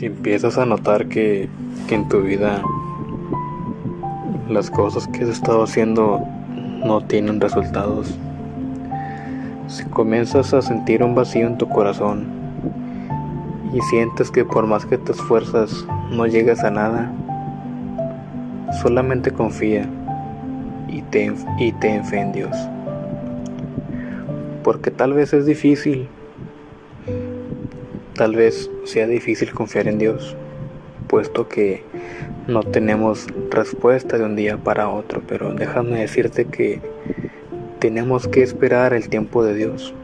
Si empiezas a notar que, en tu vida las cosas que has estado haciendo no tienen resultados, si comienzas a sentir un vacío en tu corazón y sientes que por más que te esfuerzas no llegas a nada, solamente confía y te, y en Dios. Porque tal vez es difícil Tal vez sea difícil confiar en Dios, puesto que no tenemos respuesta de un día para otro, pero déjame decirte que tenemos que esperar el tiempo de Dios.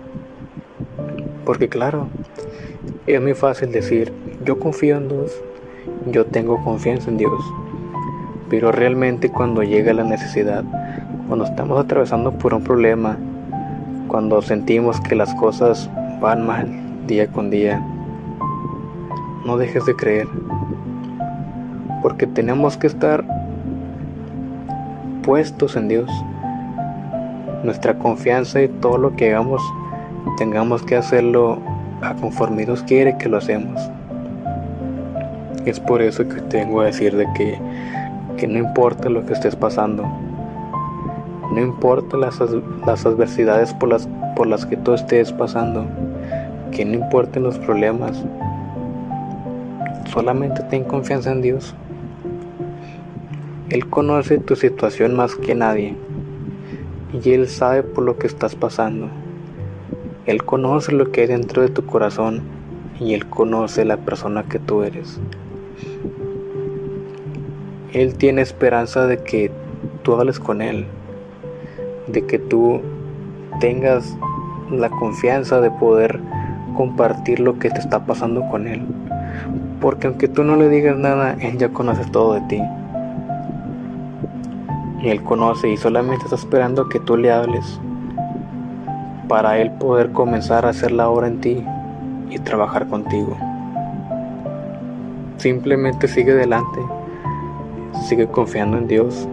Porque claro, es muy fácil decir, yo confío en Dios, yo tengo confianza en Dios, pero realmente cuando llega la necesidad, cuando estamos atravesando por un problema, cuando sentimos que las cosas van mal día con día, no dejes de creer, porque tenemos que estar puestos en Dios. Nuestra confianza y todo lo que hagamos, tengamos que hacerlo a conforme Dios quiere que lo hacemos. Es por eso que tengo a decir de que, que no importa lo que estés pasando, no importa las, las adversidades por las, por las que tú estés pasando, que no importen los problemas, Solamente ten confianza en Dios. Él conoce tu situación más que nadie y Él sabe por lo que estás pasando. Él conoce lo que hay dentro de tu corazón y Él conoce la persona que tú eres. Él tiene esperanza de que tú hables con Él, de que tú tengas la confianza de poder compartir lo que te está pasando con Él. Porque aunque tú no le digas nada, Él ya conoce todo de ti. Y Él conoce y solamente está esperando que tú le hables para Él poder comenzar a hacer la obra en ti y trabajar contigo. Simplemente sigue adelante, sigue confiando en Dios,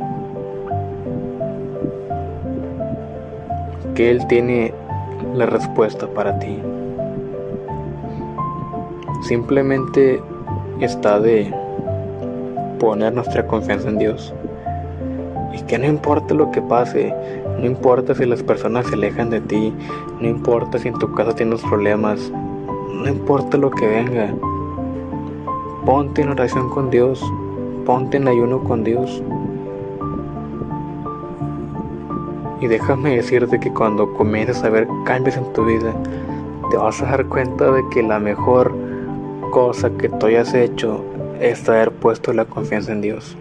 que Él tiene la respuesta para ti. Simplemente está de poner nuestra confianza en Dios. Y que no importa lo que pase, no importa si las personas se alejan de ti, no importa si en tu casa tienes problemas, no importa lo que venga. Ponte en oración con Dios, ponte en ayuno con Dios. Y déjame decirte que cuando comiences a ver cambios en tu vida, te vas a dar cuenta de que la mejor cosa que tú hayas hecho es haber puesto la confianza en Dios.